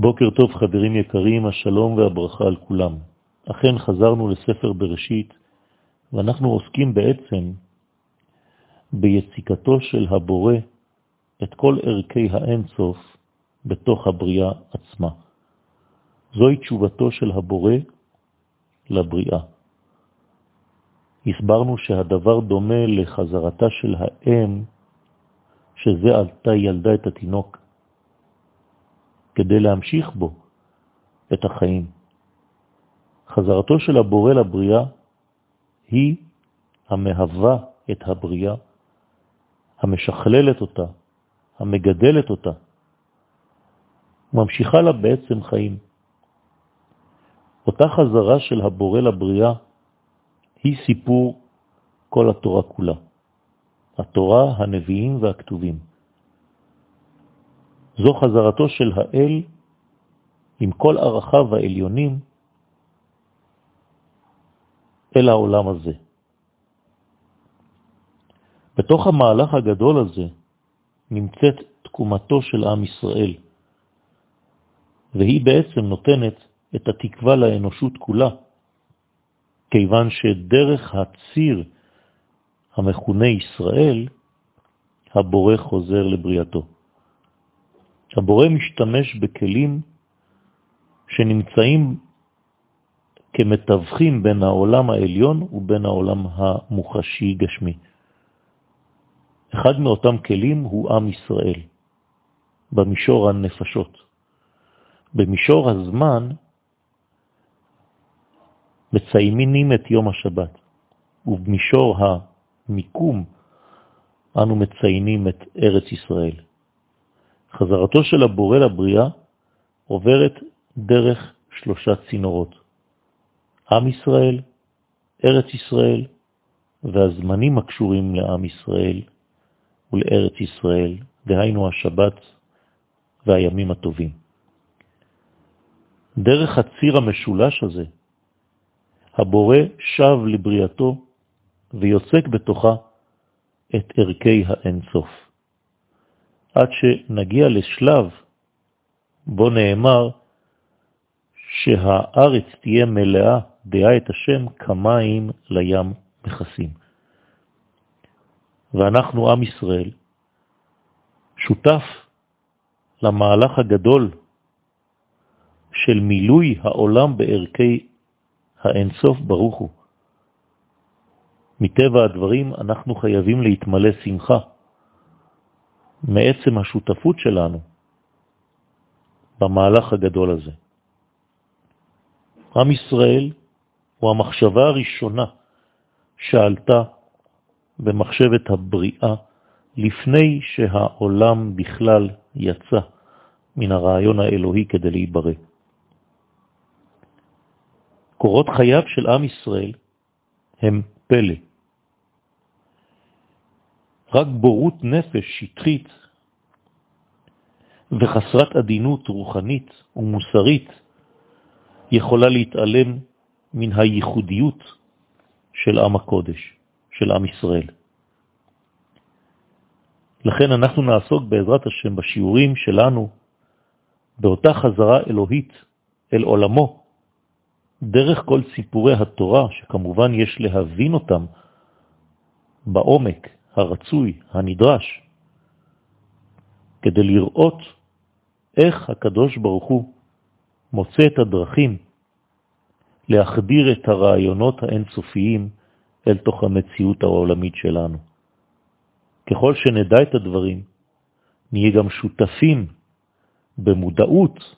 בוקר טוב חברים יקרים, השלום והברכה על כולם. אכן חזרנו לספר בראשית, ואנחנו עוסקים בעצם ביציקתו של הבורא את כל ערכי האינסוף בתוך הבריאה עצמה. זוהי תשובתו של הבורא לבריאה. הסברנו שהדבר דומה לחזרתה של האם, שזה עלתה ילדה את התינוק, כדי להמשיך בו את החיים. חזרתו של הבורא לבריאה היא המהווה את הבריאה, המשכללת אותה, המגדלת אותה, ממשיכה לה בעצם חיים. אותה חזרה של הבורא לבריאה היא סיפור כל התורה כולה, התורה, הנביאים והכתובים. זו חזרתו של האל עם כל ערכיו העליונים אל העולם הזה. בתוך המהלך הגדול הזה נמצאת תקומתו של עם ישראל, והיא בעצם נותנת את התקווה לאנושות כולה, כיוון שדרך הציר המכונה ישראל, הבורא חוזר לבריאתו. הבורא משתמש בכלים שנמצאים כמתווכים בין העולם העליון ובין העולם המוחשי-גשמי. אחד מאותם כלים הוא עם ישראל, במישור הנפשות. במישור הזמן מציינים את יום השבת, ובמישור המיקום אנו מציינים את ארץ ישראל. חזרתו של הבורא לבריאה עוברת דרך שלושה צינורות. עם ישראל, ארץ ישראל והזמנים הקשורים לעם ישראל ולארץ ישראל, דהיינו השבת והימים הטובים. דרך הציר המשולש הזה, הבורא שב לבריאתו ויוצק בתוכה את ערכי האינסוף. עד שנגיע לשלב בו נאמר שהארץ תהיה מלאה דעה את השם כמים לים מכסים. ואנחנו, עם ישראל, שותף למהלך הגדול של מילוי העולם בערכי האינסוף ברוך הוא. מטבע הדברים אנחנו חייבים להתמלא שמחה מעצם השותפות שלנו במהלך הגדול הזה. עם ישראל הוא המחשבה הראשונה שעלתה במחשבת הבריאה לפני שהעולם בכלל יצא מן הרעיון האלוהי כדי להיברא. קורות חייו של עם ישראל הם פלא. רק בורות נפש שטחית וחסרת עדינות רוחנית ומוסרית יכולה להתעלם מן הייחודיות של עם הקודש, של עם ישראל. לכן אנחנו נעסוק בעזרת השם בשיעורים שלנו באותה חזרה אלוהית אל עולמו, דרך כל סיפורי התורה, שכמובן יש להבין אותם בעומק הרצוי, הנדרש, כדי לראות איך הקדוש ברוך הוא מוצא את הדרכים להחדיר את הרעיונות האינסופיים אל תוך המציאות העולמית שלנו. ככל שנדע את הדברים, נהיה גם שותפים במודעות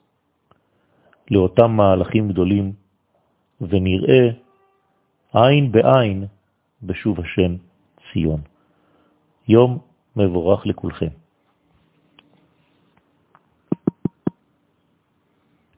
לאותם מהלכים גדולים, ונראה עין בעין בשוב השם ציון. יום מבורך לכולכם.